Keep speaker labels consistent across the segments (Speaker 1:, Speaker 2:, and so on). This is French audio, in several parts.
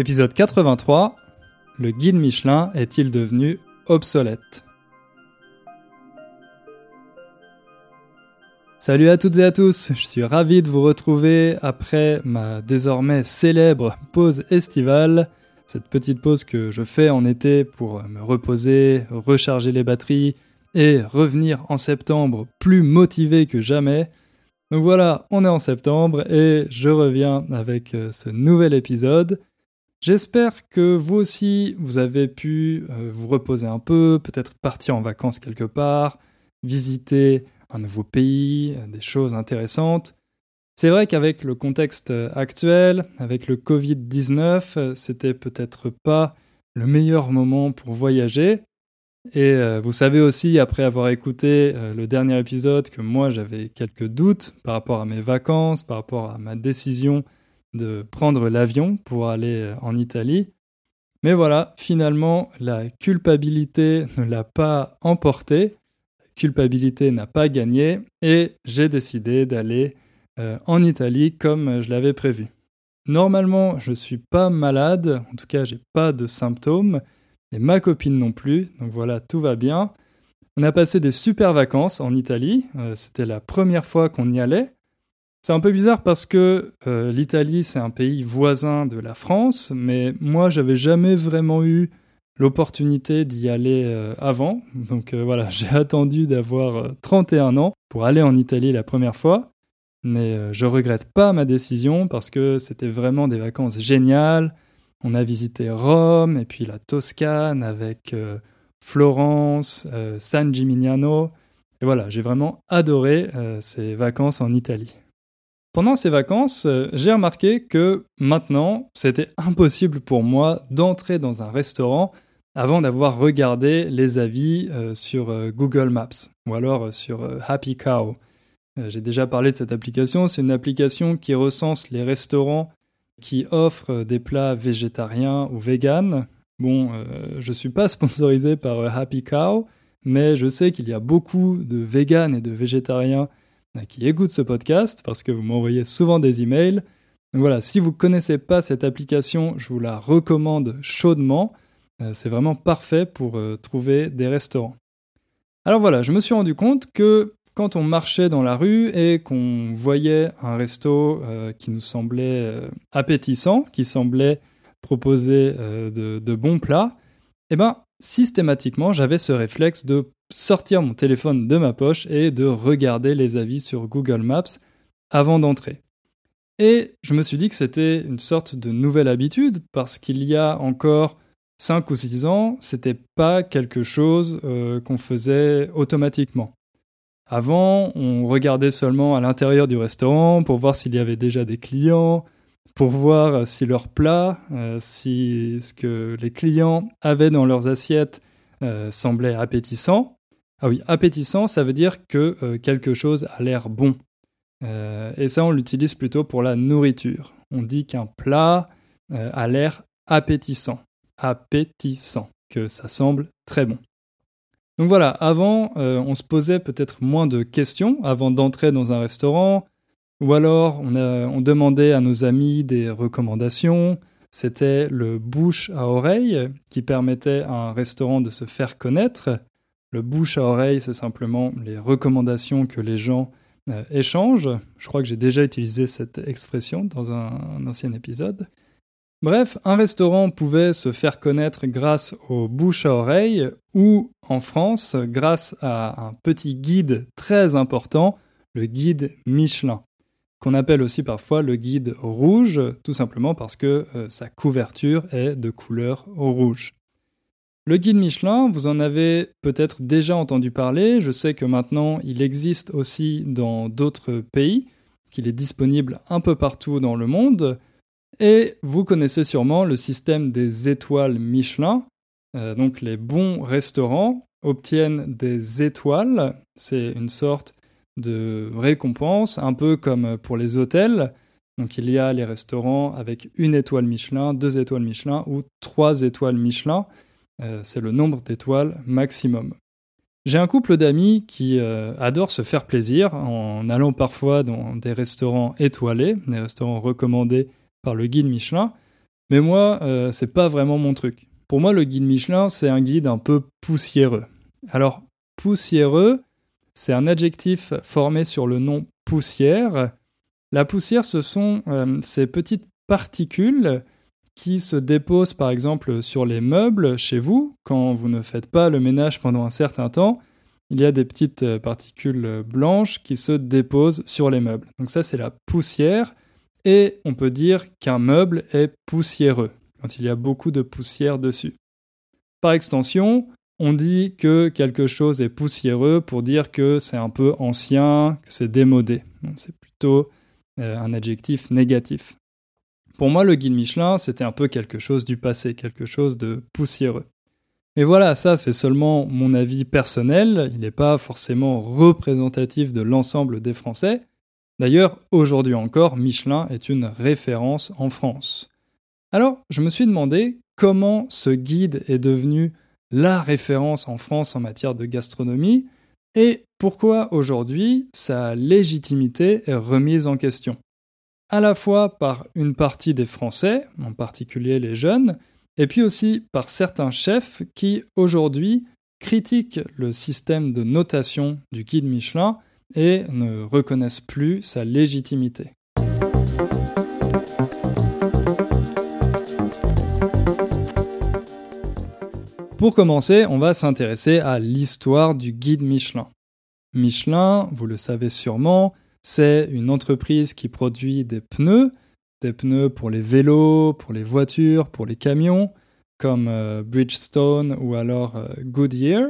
Speaker 1: Épisode 83 Le guide Michelin est-il devenu obsolète? Salut à toutes et à tous, je suis ravi de vous retrouver après ma désormais célèbre pause estivale, cette petite pause que je fais en été pour me reposer, recharger les batteries et revenir en septembre plus motivé que jamais. Donc voilà, on est en septembre et je reviens avec ce nouvel épisode. J'espère que vous aussi, vous avez pu euh, vous reposer un peu, peut-être partir en vacances quelque part, visiter un nouveau pays, euh, des choses intéressantes. C'est vrai qu'avec le contexte actuel, avec le Covid-19, c'était peut-être pas le meilleur moment pour voyager, et euh, vous savez aussi, après avoir écouté euh, le dernier épisode, que moi j'avais quelques doutes par rapport à mes vacances, par rapport à ma décision de prendre l'avion pour aller euh, en Italie. Mais voilà, finalement, la culpabilité ne l'a pas emporté, la culpabilité n'a pas gagné, et j'ai décidé d'aller en Italie comme je l'avais prévu. Normalement, je ne suis pas malade, en tout cas, j'ai pas de symptômes et ma copine non plus. Donc voilà, tout va bien. On a passé des super vacances en Italie. Euh, c'était la première fois qu'on y allait. C'est un peu bizarre parce que euh, l'Italie, c'est un pays voisin de la France, mais moi, j'avais jamais vraiment eu l'opportunité d'y aller euh, avant. Donc voilà, j'ai attendu d'avoir 31 ans pour aller en Italie la première fois. Mais je regrette pas ma décision parce que c'était vraiment des vacances géniales. On a visité Rome et puis la Toscane avec euh, Florence, euh, San Gimignano. Et voilà, j'ai vraiment adoré euh, ces vacances en Italie. Pendant ces vacances, j'ai remarqué que maintenant, c'était impossible pour moi d'entrer dans un restaurant avant d'avoir regardé les avis sur Google Maps ou alors sur Happy Cow. J'ai déjà parlé de cette application, c'est une application qui recense les restaurants qui offre des plats végétariens ou véganes. Bon, euh, je ne suis pas sponsorisé par euh, Happy Cow, mais je sais qu'il y a beaucoup de véganes et de végétariens euh, qui écoutent ce podcast parce que vous m'envoyez souvent des emails. Donc voilà, si vous ne connaissez pas cette application, je vous la recommande chaudement. C'est vraiment parfait pour trouver des restaurants. Alors voilà, je me suis rendu compte que quand on marchait dans la rue et qu'on voyait un resto euh, qui nous semblait euh, appétissant, qui semblait proposer euh, de, bons plats, eh ben, systématiquement, j'avais ce réflexe de sortir mon téléphone de ma poche et de regarder les avis sur Google Maps avant d'entrer. Et je me suis dit que c'était une sorte de nouvelle habitude parce qu'il y a encore 5 ou 6 ans, c'était pas quelque chose qu'on faisait automatiquement. Avant, on regardait seulement à l'intérieur du restaurant pour voir s'il y avait déjà des clients, pour voir si leur plat, euh, si ce que les clients avaient dans leurs assiettes euh, semblait appétissant. Ah oui, appétissant, ça veut dire que euh, quelque chose a l'air bon. et ça, on l'utilise plutôt pour la nourriture. On dit qu'un plat a l'air appétissant. Appétissant, que ça semble très bon. Donc voilà, avant, on se posait peut-être moins de questions avant d'entrer dans un restaurant, ou alors on, demandait à nos amis des recommandations. C'était le bouche à oreille qui permettait à un restaurant de se faire connaître. Le bouche à oreille, c'est simplement les recommandations que les gens euh, échangent. Je crois que j'ai déjà utilisé cette expression dans un ancien épisode. Bref, un restaurant pouvait se faire connaître grâce au bouche à oreille ou en France grâce à un petit guide très important, le guide Michelin, qu'on appelle aussi parfois le guide rouge, tout simplement parce que euh, sa couverture est de couleur rouge. Le guide Michelin, vous en avez peut-être déjà entendu parler, je sais que maintenant il existe aussi dans d'autres pays, qu'il est disponible un peu partout dans le monde, et vous connaissez sûrement le système des étoiles Michelin. Euh, donc les bons restaurants obtiennent des étoiles. C'est une sorte de récompense, un peu comme pour les hôtels. Donc il y a les restaurants avec une étoile Michelin, deux étoiles Michelin ou trois étoiles Michelin. Euh, c'est le nombre d'étoiles maximum. J'ai un couple d'amis qui euh, adorent se faire plaisir en allant parfois dans des restaurants étoilés, des restaurants recommandés par le guide Michelin. Mais moi, c'est pas vraiment mon truc. Pour moi, le guide Michelin, c'est un guide un peu poussiéreux. Alors, poussiéreux, c'est un adjectif formé sur le nom poussière. La poussière, ce sont ces petites particules qui se déposent par exemple sur les meubles chez vous quand vous ne faites pas le ménage pendant un certain temps. Il y a des petites euh, particules blanches qui se déposent sur les meubles. Donc ça c'est la poussière et on peut dire qu'un meuble est poussiéreux quand il y a beaucoup de poussière dessus. Par extension, on dit que quelque chose est poussiéreux pour dire que c'est un peu ancien, que c'est démodé. C'est plutôt euh, un adjectif négatif. Pour moi, le guide Michelin, c'était un peu quelque chose du passé, quelque chose de poussiéreux. Mais voilà, ça c'est seulement mon avis personnel, il n'est pas forcément représentatif de l'ensemble des Français. D'ailleurs, aujourd'hui encore, Michelin est une référence en France. Alors, je me suis demandé comment ce guide est devenu la référence en France en matière de gastronomie et pourquoi aujourd'hui sa légitimité est remise en question à la fois par une partie des Français, en particulier les jeunes, et puis aussi par certains chefs qui aujourd'hui critiquent le système de notation du guide Michelin et ne reconnaissent plus sa légitimité. Pour commencer, on va s'intéresser à l'histoire du guide Michelin. Michelin, vous le savez sûrement, c'est une entreprise qui produit des pneus, des pneus pour les vélos, pour les voitures, pour les camions, comme euh, Bridgestone ou alors euh, Goodyear.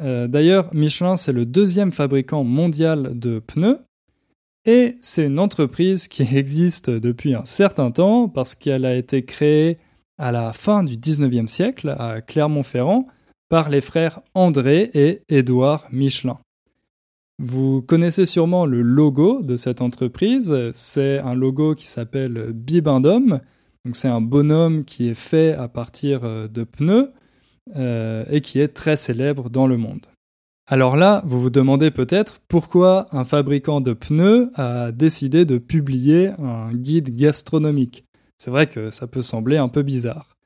Speaker 1: Euh, d'ailleurs, Michelin, c'est le deuxième fabricant mondial de pneus. Et c'est une entreprise qui existe depuis un certain temps parce qu'elle a été créée à la fin du 19e siècle à Clermont-Ferrand par les frères André et Édouard Michelin. Vous connaissez sûrement le logo de cette entreprise. C'est un logo qui s'appelle Bibendum. C'est un bonhomme qui est fait à partir euh, de pneus euh, et qui est très célèbre dans le monde. Alors là, vous vous demandez peut-être pourquoi un fabricant de pneus a décidé de publier un guide gastronomique. C'est vrai que ça peut sembler un peu bizarre.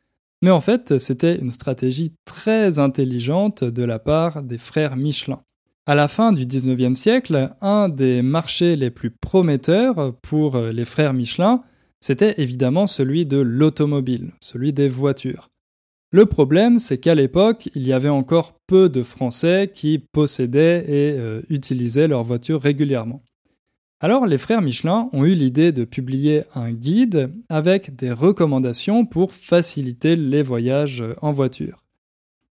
Speaker 1: Mais en fait, c'était une stratégie très intelligente de la part des frères Michelin. À la fin du 19e siècle, un des marchés les plus prometteurs pour les frères Michelin, c'était évidemment celui de l'automobile, celui des voitures. Le problème, c'est qu'à l'époque, il y avait encore peu de Français qui possédaient et euh, utilisaient leur voiture régulièrement. Alors les frères Michelin ont eu l'idée de publier un guide avec des recommandations pour faciliter les voyages en voiture.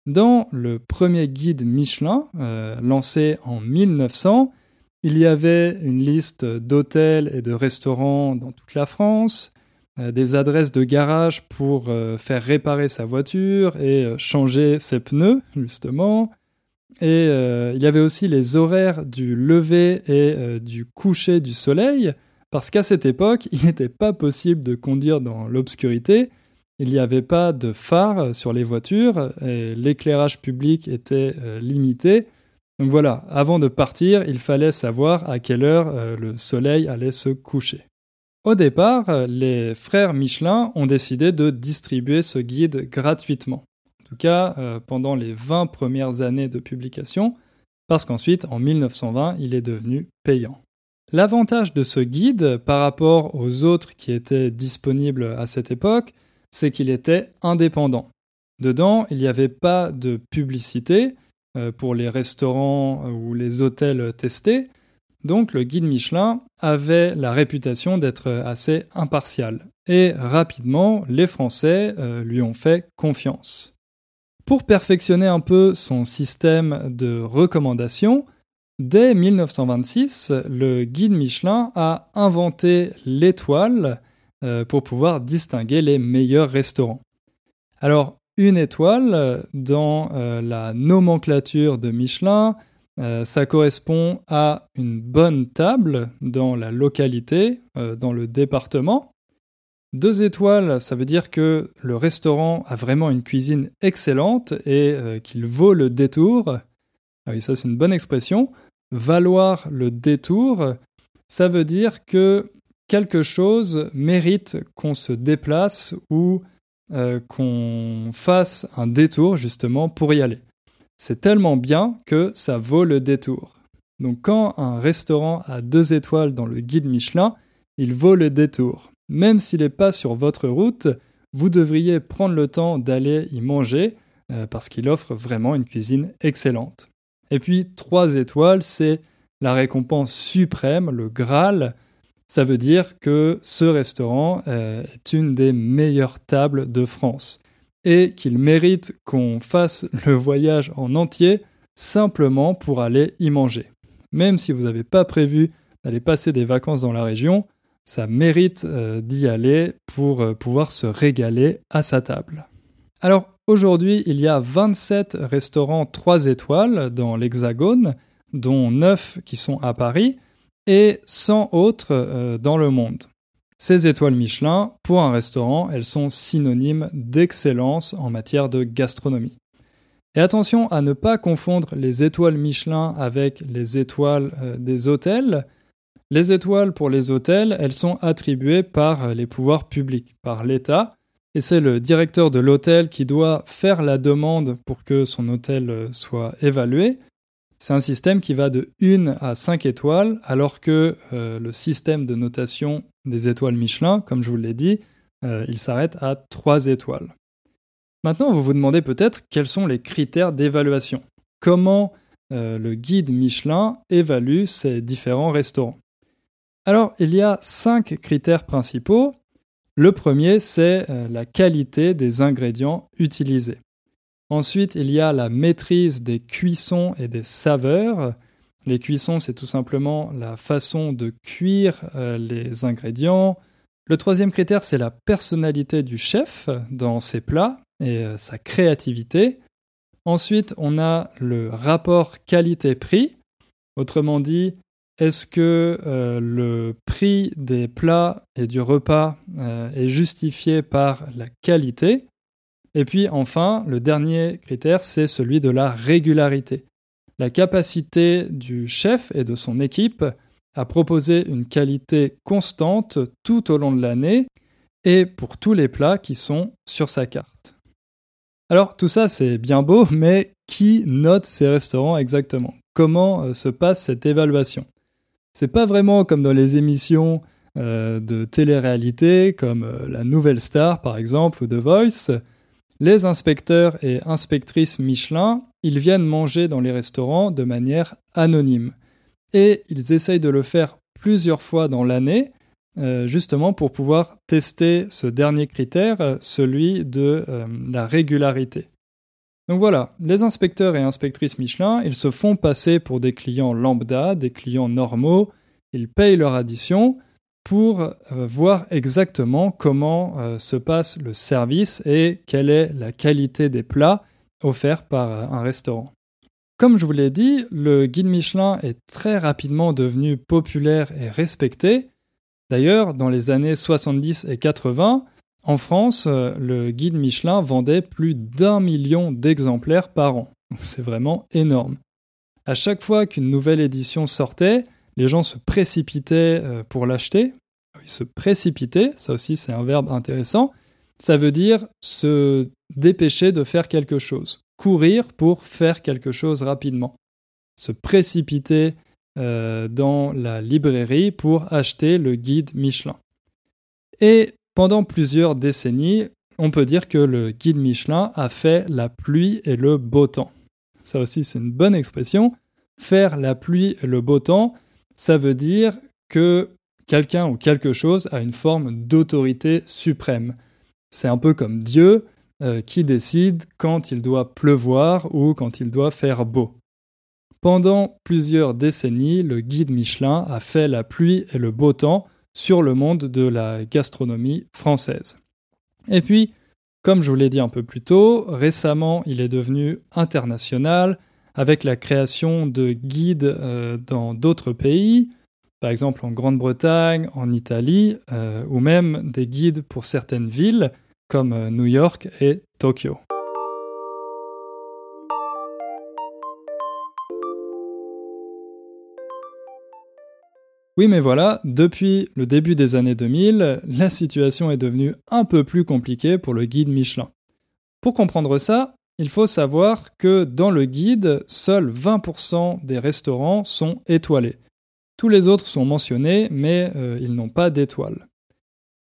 Speaker 1: Dans le premier guide Michelin, euh, lancé en 1900, il y avait une liste d'hôtels et de restaurants dans toute la France, euh, des adresses de garage pour euh, faire réparer sa voiture et changer ses pneus, justement. Et il y avait aussi les horaires du lever et du coucher du soleil, parce qu'à cette époque, il n'était pas possible de conduire dans l'obscurité, il n'y avait pas de phare sur les voitures et l'éclairage public était euh, limité. Donc voilà, avant de partir, il fallait savoir à quelle heure euh, le soleil allait se coucher. Au départ, les frères Michelin ont décidé de distribuer ce guide gratuitement. Tout cas, euh, pendant les 20 premières années de publication, parce qu'ensuite, en 1920, il est devenu payant. L'avantage de ce guide par rapport aux autres qui étaient disponibles à cette époque, c'est qu'il était indépendant. Dedans, il n'y avait pas de publicité euh, pour les restaurants euh, ou les hôtels testés, donc le guide Michelin avait la réputation d'être assez impartial. Et rapidement, les Français lui ont fait confiance. Pour perfectionner un peu son système de recommandation, dès 1926, le guide Michelin a inventé l'étoile euh, pour pouvoir distinguer les meilleurs restaurants. Alors, une étoile dans euh, la nomenclature de Michelin, euh, ça correspond à une bonne table dans la localité, dans le département. Deux étoiles, ça veut dire que le restaurant a vraiment une cuisine excellente et qu'il vaut le détour. Ah oui, ça c'est une bonne expression. Valoir le détour, ça veut dire que quelque chose mérite qu'on se déplace ou euh, qu'on fasse un détour justement pour y aller. C'est tellement bien que ça vaut le détour. Donc quand un restaurant a deux étoiles dans le guide Michelin, il vaut le détour. Même s'il n'est pas sur votre route, vous devriez prendre le temps d'aller y manger euh, parce qu'il offre vraiment une cuisine excellente. Et puis trois étoiles, c'est la récompense suprême, le Graal. Ça veut dire que ce restaurant euh, est une des meilleures tables de France et qu'il mérite qu'on fasse le voyage en entier simplement pour aller y manger. Même si vous n'avez pas prévu d'aller passer des vacances dans la région, ça mérite euh, d'y aller pour euh, pouvoir se régaler à sa table. Alors aujourd'hui, il y a 27 restaurants 3 étoiles dans l'Hexagone, dont 9 qui sont à Paris, et 100 autres euh, dans le monde. Ces étoiles Michelin, pour un restaurant, elles sont synonymes d'excellence en matière de gastronomie. Et attention à ne pas confondre les étoiles Michelin avec les étoiles des hôtels, les étoiles pour les hôtels, elles sont attribuées par les pouvoirs publics, par l'État, et c'est le directeur de l'hôtel qui doit faire la demande pour que son hôtel soit évalué. C'est un système qui va de 1 à 5 étoiles, alors que euh, le système de notation des étoiles Michelin, comme je vous l'ai dit, euh, il s'arrête à 3 étoiles. Maintenant, vous vous demandez peut-être quels sont les critères d'évaluation. Comment euh, le guide Michelin évalue ces différents restaurants? Alors, il y a cinq critères principaux. Le premier, c'est euh, la qualité des ingrédients utilisés. Ensuite, il y a la maîtrise des cuissons et des saveurs. Les cuissons, c'est tout simplement la façon de cuire euh, les ingrédients. Le troisième critère, c'est la personnalité du chef dans ses plats et euh, sa créativité. Ensuite, on a le rapport qualité-prix. Autrement dit, est-ce que euh, le prix des plats et du repas euh, est justifié par la qualité? Et puis enfin, le dernier critère, c'est celui de la régularité. La capacité du chef et de son équipe à proposer une qualité constante tout au long de l'année et pour tous les plats qui sont sur sa carte. Alors tout ça c'est bien beau, mais qui note ces restaurants exactement? Comment euh, se passe cette évaluation? C'est pas vraiment comme dans les émissions euh, de télé-réalité comme euh, La Nouvelle Star par exemple ou The Voice. Les inspecteurs et inspectrices Michelin, ils viennent manger dans les restaurants de manière anonyme. Et ils essayent de le faire plusieurs fois dans l'année, euh, justement pour pouvoir tester ce dernier critère, celui de la régularité. Donc voilà, les inspecteurs et inspectrices Michelin, ils se font passer pour des clients lambda, des clients normaux, ils payent leur addition pour euh, voir exactement comment euh, se passe le service et quelle est la qualité des plats offerts par euh, un restaurant. Comme je vous l'ai dit, le guide Michelin est très rapidement devenu populaire et respecté. D'ailleurs, dans les années 70 et 80, en France, euh, le guide Michelin vendait plus d'un million d'exemplaires par an. C'est vraiment énorme. À chaque fois qu'une nouvelle édition sortait, les gens se précipitaient euh, pour l'acheter. Se précipitaient, ça aussi c'est un verbe intéressant. Ça veut dire se dépêcher de faire quelque chose. Courir pour faire quelque chose rapidement. Se précipiter euh, dans la librairie pour acheter le guide Michelin. Et pendant plusieurs décennies, on peut dire que le guide Michelin a fait la pluie et le beau temps. Ça aussi, c'est une bonne expression. Faire la pluie et le beau temps, ça veut dire que quelqu'un ou quelque chose a une forme d'autorité suprême. C'est un peu comme Dieu euh, qui décide quand il doit pleuvoir ou quand il doit faire beau. Pendant plusieurs décennies, le guide Michelin a fait la pluie et le beau temps sur le monde de la gastronomie française. Et puis, comme je vous l'ai dit un peu plus tôt, récemment il est devenu international avec la création de guides euh, dans d'autres pays, par exemple en Grande-Bretagne, en Italie, euh, ou même des guides pour certaines villes comme euh, New York et Tokyo. Oui mais voilà, depuis le début des années 2000, la situation est devenue un peu plus compliquée pour le guide Michelin. Pour comprendre ça, il faut savoir que dans le guide, seuls 20% des restaurants sont étoilés. Tous les autres sont mentionnés, mais euh, ils n'ont pas d'étoiles.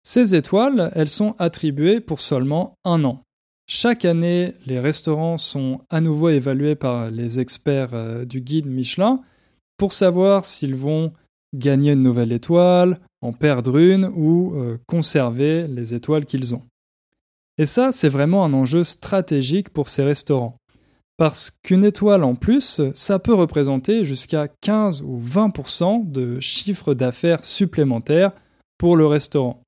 Speaker 1: Ces étoiles, elles sont attribuées pour seulement un an. Chaque année, les restaurants sont à nouveau évalués par les experts euh, du guide Michelin pour savoir s'ils vont gagner une nouvelle étoile, en perdre une ou euh, conserver les étoiles qu'ils ont. Et ça, c'est vraiment un enjeu stratégique pour ces restaurants. Parce qu'une étoile en plus, ça peut représenter jusqu'à 15 ou 20% de chiffre d'affaires supplémentaire pour le restaurant.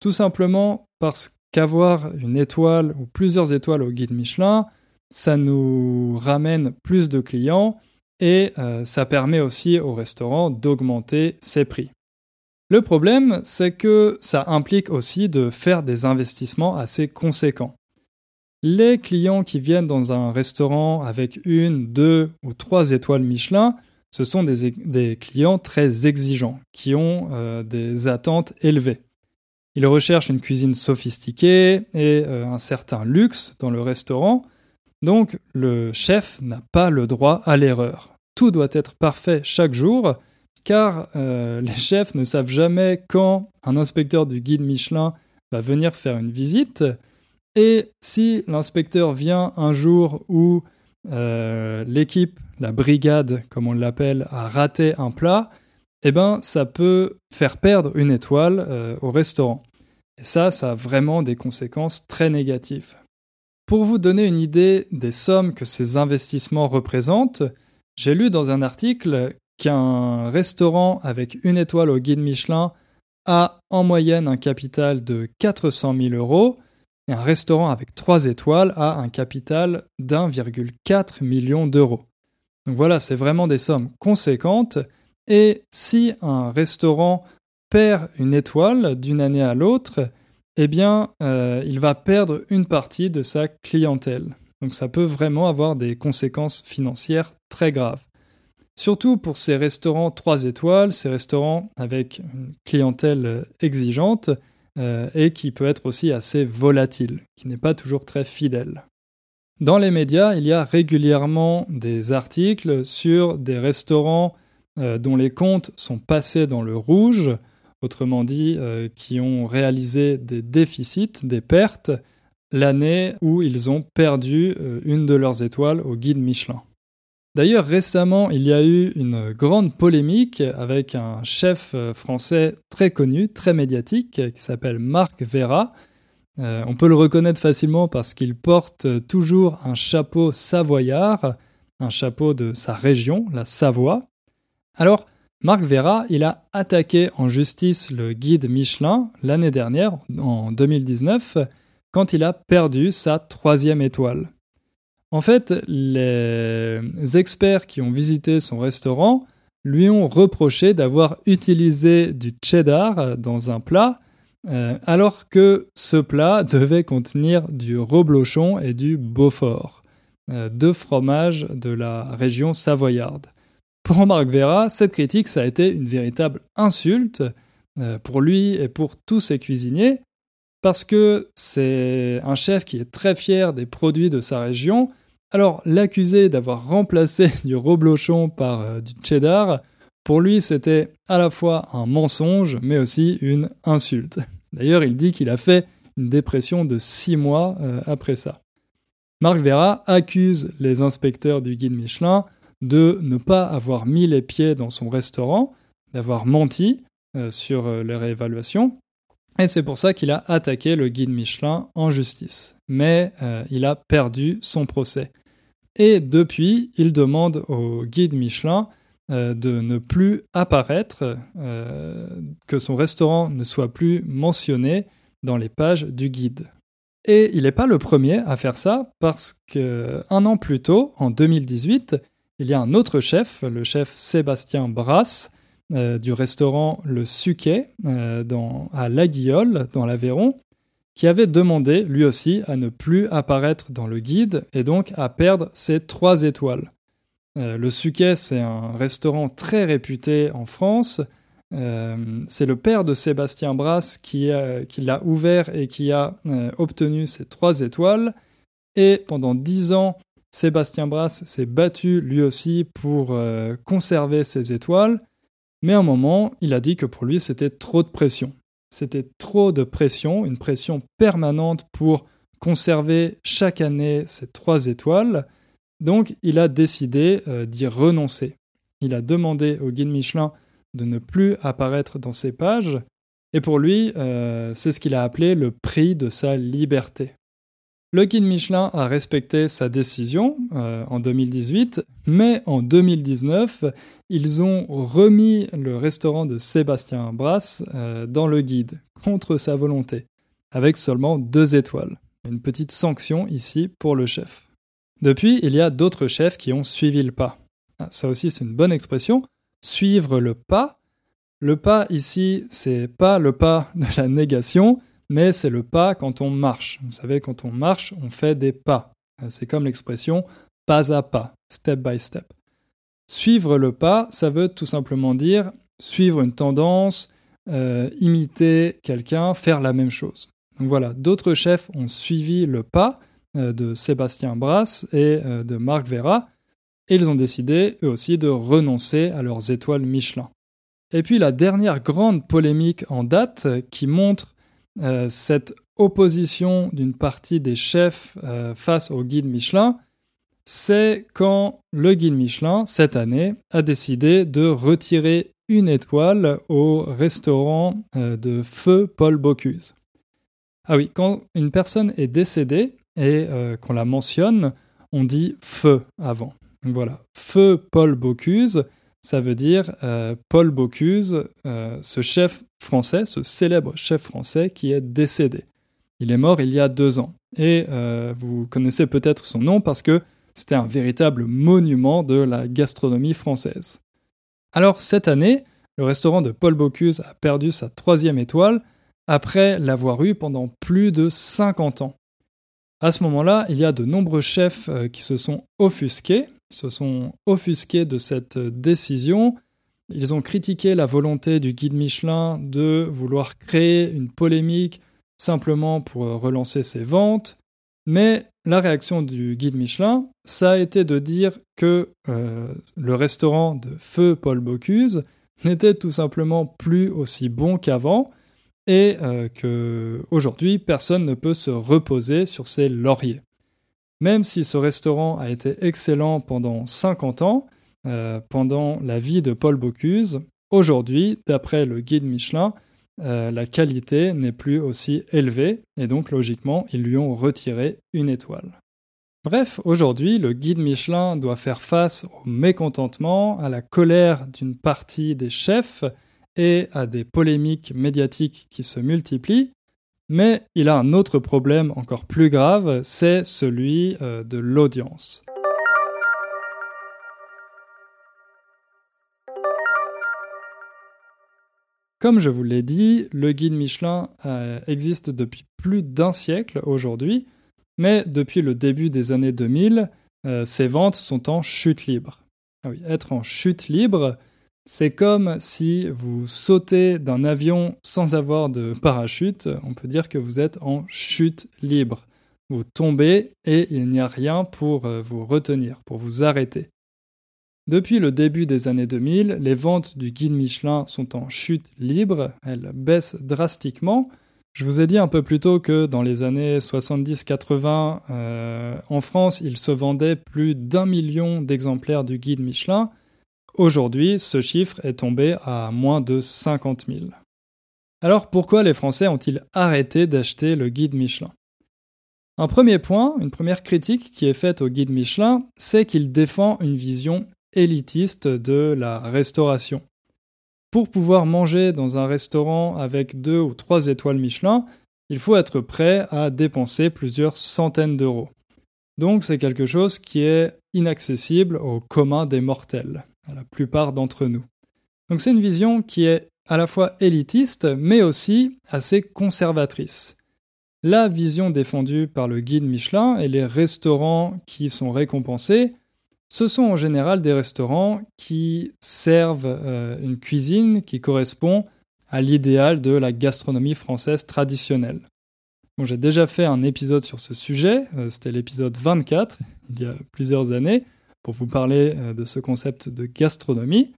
Speaker 1: Tout simplement parce qu'avoir une étoile ou plusieurs étoiles au guide Michelin, ça nous ramène plus de clients et euh, ça permet aussi au restaurant d'augmenter ses prix. Le problème, c'est que ça implique aussi de faire des investissements assez conséquents. Les clients qui viennent dans un restaurant avec une, deux ou trois étoiles Michelin, ce sont des, clients très exigeants, qui ont euh, des attentes élevées. Ils recherchent une cuisine sophistiquée et euh, un certain luxe dans le restaurant, donc le chef n'a pas le droit à l'erreur. Tout doit être parfait chaque jour, car euh, les chefs ne savent jamais quand un inspecteur du guide Michelin va venir faire une visite, et si l'inspecteur vient un jour où euh, l'équipe, la brigade comme on l'appelle, a raté un plat, eh ben ça peut faire perdre une étoile euh, au restaurant. Et ça, ça a vraiment des conséquences très négatives. Pour vous donner une idée des sommes que ces investissements représentent, j'ai lu dans un article qu'un restaurant avec une étoile au guide Michelin a en moyenne un capital de 400 000 euros et un restaurant avec trois étoiles a un capital d'1,4 million d'euros. Donc voilà, c'est vraiment des sommes conséquentes et si un restaurant perd une étoile d'une année à l'autre, eh bien, euh, il va perdre une partie de sa clientèle. Donc ça peut vraiment avoir des conséquences financières très graves. Surtout pour ces restaurants 3 étoiles, ces restaurants avec une clientèle exigeante euh, et qui peut être aussi assez volatile, qui n'est pas toujours très fidèle. Dans les médias, il y a régulièrement des articles sur des restaurants euh, dont les comptes sont passés dans le rouge, autrement dit, euh, qui ont réalisé des déficits, des pertes, l'année où ils ont perdu une de leurs étoiles au guide Michelin. D'ailleurs, récemment, il y a eu une grande polémique avec un chef euh, français très connu, très médiatique, qui s'appelle Marc Vera. Euh, on peut le reconnaître facilement parce qu'il porte toujours un chapeau savoyard, un chapeau de sa région, la Savoie. Alors, Marc Vera, il a attaqué en justice le guide Michelin l'année dernière, en 2019, quand il a perdu sa troisième étoile. En fait, les experts qui ont visité son restaurant lui ont reproché d'avoir utilisé du cheddar dans un plat, euh, alors que ce plat devait contenir du reblochon et du beaufort, euh, deux fromages de la région savoyarde. Pour Marc Vera, cette critique, ça a été une véritable insulte euh, pour lui et pour tous ses cuisiniers, parce que c'est un chef qui est très fier des produits de sa région, alors, l'accuser d'avoir remplacé du reblochon par euh, du cheddar, pour lui, c'était à la fois un mensonge, mais aussi une insulte. D'ailleurs, il dit qu'il a fait une dépression de six mois euh, après ça. Marc Vera accuse les inspecteurs du guide Michelin de ne pas avoir mis les pieds dans son restaurant, d'avoir menti euh, sur les réévaluations, et c'est pour ça qu'il a attaqué le guide Michelin en justice. Mais il a perdu son procès. Et depuis, il demande au guide Michelin euh, de ne plus apparaître, euh, que son restaurant ne soit plus mentionné dans les pages du guide. Et il n'est pas le premier à faire ça parce qu'un an plus tôt, en 2018, il y a un autre chef, le chef Sébastien Brasse, euh, du restaurant Le Suquet à La Guillole, dans l'Aveyron, qui avait demandé lui aussi à ne plus apparaître dans le guide et donc à perdre ses trois étoiles. Euh, le Suquet, c'est un restaurant très réputé en France, c'est le père de Sébastien Brasse qui, qui l'a ouvert et qui a obtenu ces trois étoiles. Et pendant dix ans, Sébastien Brasse s'est battu lui aussi pour conserver ces étoiles. Mais à un moment, il a dit que pour lui, c'était trop de pression. C'était trop de pression, une pression permanente pour conserver chaque année ces trois étoiles. Donc, il a décidé euh, d'y renoncer. Il a demandé au guide Michelin de ne plus apparaître dans ses pages. Et pour lui, euh, c'est ce qu'il a appelé le prix de sa liberté. Le guide Michelin a respecté sa décision euh, en 2018, mais en 2019, ils ont remis le restaurant de Sébastien Brasse euh, dans le guide, contre sa volonté, avec seulement deux étoiles. Une petite sanction ici pour le chef. Depuis, il y a d'autres chefs qui ont suivi le pas. Ah, ça aussi, c'est une bonne expression. Suivre le pas. Le pas ici, c'est pas le pas de la négation, mais c'est le pas quand on marche. Vous savez, quand on marche, on fait des pas. C'est comme l'expression pas à pas, step by step. Suivre le pas, ça veut tout simplement dire suivre une tendance, euh, imiter quelqu'un, faire la même chose. Donc voilà, d'autres chefs ont suivi le pas euh, de Sébastien Brasse et euh, de Marc Vera, et ils ont décidé eux aussi de renoncer à leurs étoiles Michelin. Et puis la dernière grande polémique en date qui montre euh, cette opposition d'une partie des chefs euh, face au guide Michelin, c'est quand le guide Michelin, cette année, a décidé de retirer une étoile au restaurant euh, de Feu Paul Bocuse. Ah oui, quand une personne est décédée et qu'on la mentionne, on dit Feu avant. voilà, Feu Paul Bocuse, ça veut dire euh, Paul Bocuse, euh, ce chef français, ce célèbre chef français qui est décédé. Il est mort il y a deux ans. Et euh, vous connaissez peut-être son nom parce que c'était un véritable monument de la gastronomie française. Alors cette année, le restaurant de Paul Bocuse a perdu sa troisième étoile après l'avoir eu pendant plus de 50 ans. À ce moment-là, il y a de nombreux chefs qui se sont offusqués se sont offusqués de cette décision. Ils ont critiqué la volonté du guide Michelin de vouloir créer une polémique simplement pour relancer ses ventes. Mais la réaction du guide Michelin, ça a été de dire que euh, le restaurant de Feu Paul Bocuse n'était tout simplement plus aussi bon qu'avant et euh, que aujourd'hui personne ne peut se reposer sur ses lauriers. Même si ce restaurant a été excellent pendant 50 ans, euh, pendant la vie de Paul Bocuse, aujourd'hui, d'après le guide Michelin, euh, la qualité n'est plus aussi élevée et donc logiquement, ils lui ont retiré une étoile. Bref, aujourd'hui, le guide Michelin doit faire face au mécontentement, à la colère d'une partie des chefs et à des polémiques médiatiques qui se multiplient, mais il a un autre problème encore plus grave, c'est celui euh, de l'audience. Comme je vous l'ai dit, le guide Michelin euh, existe depuis plus d'un siècle aujourd'hui, mais depuis le début des années 2000, euh, ses ventes sont en chute libre. Ah oui, être en chute libre, c'est comme si vous sautez d'un avion sans avoir de parachute, on peut dire que vous êtes en chute libre. Vous tombez et il n'y a rien pour euh, vous retenir, pour vous arrêter. Depuis le début des années 2000, les ventes du guide Michelin sont en chute libre, elles baissent drastiquement. Je vous ai dit un peu plus tôt que dans les années 70-80, euh, en France, il se vendait plus d'un million d'exemplaires du guide Michelin. Aujourd'hui, ce chiffre est tombé à moins de 50 000. Alors pourquoi les Français ont-ils arrêté d'acheter le guide Michelin? Un premier point, une première critique qui est faite au guide Michelin, c'est qu'il défend une vision élitiste de la restauration. Pour pouvoir manger dans un restaurant avec deux ou trois étoiles Michelin, il faut être prêt à dépenser plusieurs centaines d'euros. Donc c'est quelque chose qui est inaccessible au commun des mortels la plupart d'entre nous. Donc c'est une vision qui est à la fois élitiste, mais aussi assez conservatrice. La vision défendue par le guide Michelin et les restaurants qui sont récompensés, ce sont en général des restaurants qui servent euh, une cuisine qui correspond à l'idéal de la gastronomie française traditionnelle. J'ai déjà fait un épisode sur ce sujet, euh, c'était l'épisode 24, il y a plusieurs années, pour vous parler euh, de ce concept de gastronomie.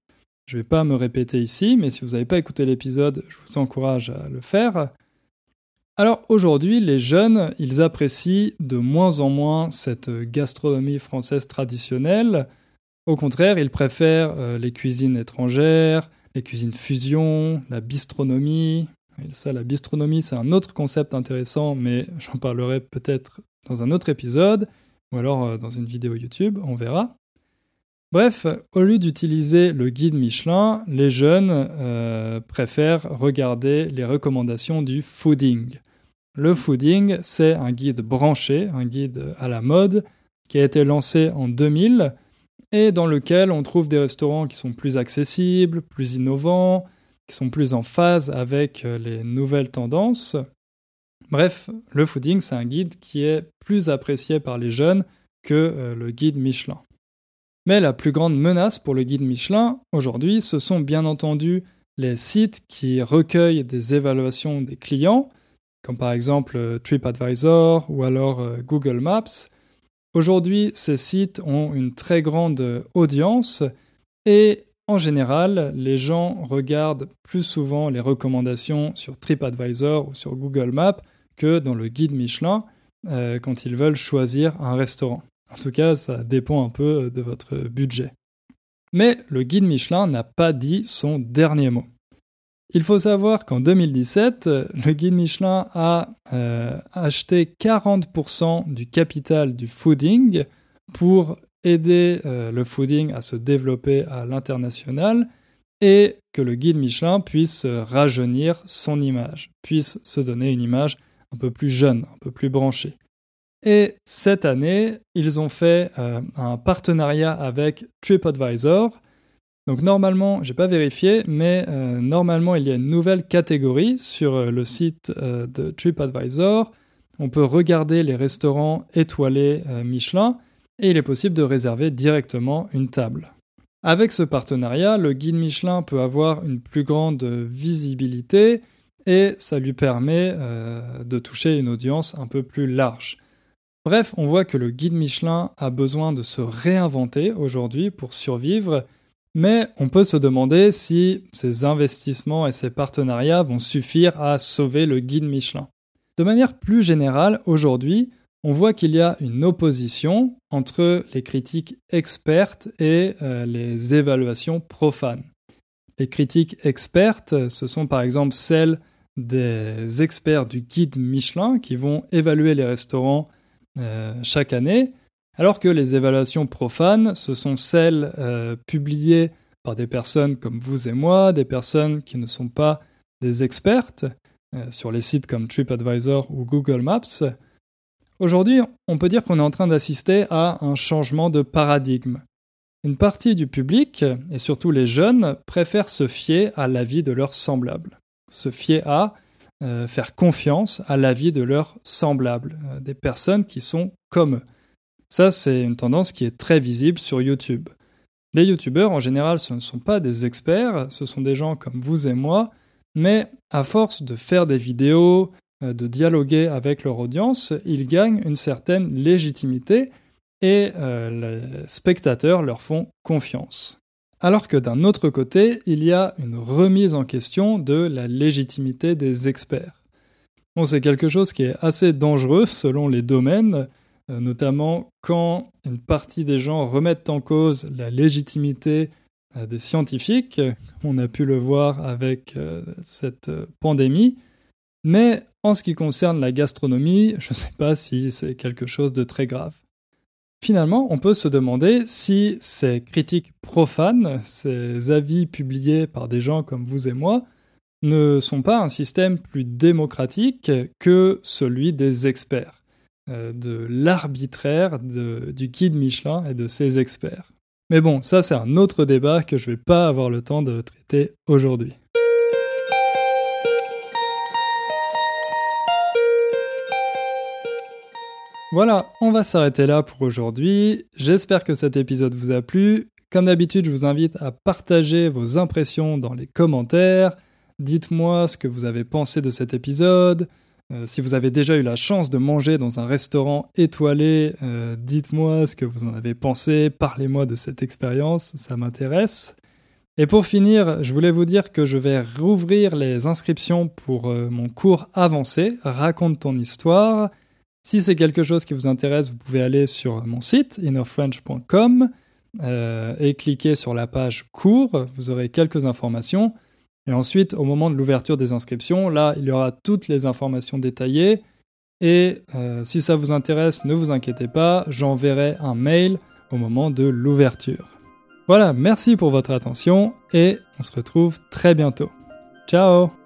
Speaker 1: Je ne vais pas me répéter ici, mais si vous n'avez pas écouté l'épisode, je vous encourage à le faire. Alors aujourd'hui, les jeunes, ils apprécient de moins en moins cette gastronomie française traditionnelle. Au contraire, ils préfèrent euh, les cuisines étrangères, les cuisines fusion, la bistronomie. Ça, la bistronomie, c'est un autre concept intéressant, mais j'en parlerai peut-être dans un autre épisode, ou alors euh, dans une vidéo YouTube, on verra. Bref, au lieu d'utiliser le guide Michelin, les jeunes euh, préfèrent regarder les recommandations du fooding. Le fooding, c'est un guide branché, un guide à la mode, qui a été lancé en 2000 et dans lequel on trouve des restaurants qui sont plus accessibles, plus innovants, qui sont plus en phase avec euh, les nouvelles tendances. Bref, le fooding, c'est un guide qui est plus apprécié par les jeunes que euh, le guide Michelin. Mais la plus grande menace pour le guide Michelin, aujourd'hui, ce sont bien entendu les sites qui recueillent des évaluations des clients, comme par exemple euh, TripAdvisor ou alors euh, Google Maps. Aujourd'hui, ces sites ont une très grande audience et en général, les gens regardent plus souvent les recommandations sur TripAdvisor ou sur Google Maps que dans le guide Michelin euh, quand ils veulent choisir un restaurant. En tout cas, ça dépend un peu de votre budget. Mais le guide Michelin n'a pas dit son dernier mot. Il faut savoir qu'en 2017, le guide Michelin a euh, acheté 40% du capital du fooding pour aider euh, le fooding à se développer à l'international et que le guide Michelin puisse rajeunir son image, puisse se donner une image un peu plus jeune, un peu plus branchée. Et cette année, ils ont fait euh, un partenariat avec TripAdvisor. Donc normalement, j'ai pas vérifié, mais euh, normalement il y a une nouvelle catégorie sur euh, le site de TripAdvisor. On peut regarder les restaurants étoilés Michelin et il est possible de réserver directement une table. Avec ce partenariat, le guide Michelin peut avoir une plus grande visibilité et ça lui permet de toucher une audience un peu plus large. Bref, on voit que le guide Michelin a besoin de se réinventer aujourd'hui pour survivre, mais on peut se demander si ces investissements et ces partenariats vont suffire à sauver le guide Michelin. De manière plus générale, aujourd'hui, on voit qu'il y a une opposition entre les critiques expertes et euh, les évaluations profanes. Les critiques expertes, ce sont par exemple celles des experts du guide Michelin qui vont évaluer les restaurants euh, chaque année, alors que les évaluations profanes, ce sont celles euh, publiées par des personnes comme vous et moi, des personnes qui ne sont pas des expertes, euh, sur les sites comme TripAdvisor ou Google Maps. Aujourd'hui, on peut dire qu'on est en train d'assister à un changement de paradigme. Une partie du public, et surtout les jeunes, préfèrent se fier à l'avis de leurs semblables. Se fier à euh, faire confiance à l'avis de leurs semblables, euh, des personnes qui sont comme eux. Ça, c'est une tendance qui est très visible sur YouTube. Les YouTubeurs, en général, ce ne sont pas des experts, ce sont des gens comme vous et moi, mais à force de faire des vidéos, euh, de dialoguer avec leur audience, ils gagnent une certaine légitimité et les spectateurs leur font confiance alors que d'un autre côté, il y a une remise en question de la légitimité des experts. Bon, c'est quelque chose qui est assez dangereux selon les domaines, euh, notamment quand une partie des gens remettent en cause la légitimité euh, des scientifiques, on a pu le voir avec euh, cette pandémie. Mais en ce qui concerne la gastronomie, je ne sais pas si c'est quelque chose de très grave. Finalement, on peut se demander si ces critiques profanes, ces avis publiés par des gens comme vous et moi, ne sont pas un système plus démocratique que celui des experts, euh, de l'arbitraire du guide Michelin et de ses experts. Mais bon, ça c'est un autre débat que je ne vais pas avoir le temps de traiter aujourd'hui. Voilà, on va s'arrêter là pour aujourd'hui. J'espère que cet épisode vous a plu. Comme d'habitude, je vous invite à partager vos impressions dans les commentaires. Dites-moi ce que vous avez pensé de cet épisode. Euh, si vous avez déjà eu la chance de manger dans un restaurant étoilé, euh, dites-moi ce que vous en avez pensé. Parlez-moi de cette expérience, ça m'intéresse. Et pour finir, je voulais vous dire que je vais rouvrir les inscriptions pour euh, mon cours avancé, Raconte ton histoire. Si c'est quelque chose qui vous intéresse, vous pouvez aller sur mon site innerfrench.com euh, et cliquer sur la page cours. Vous aurez quelques informations. Et ensuite, au moment de l'ouverture des inscriptions, là, il y aura toutes les informations détaillées. Et euh, si ça vous intéresse, ne vous inquiétez pas, j'enverrai un mail au moment de l'ouverture. Voilà, merci pour votre attention et on se retrouve très bientôt. Ciao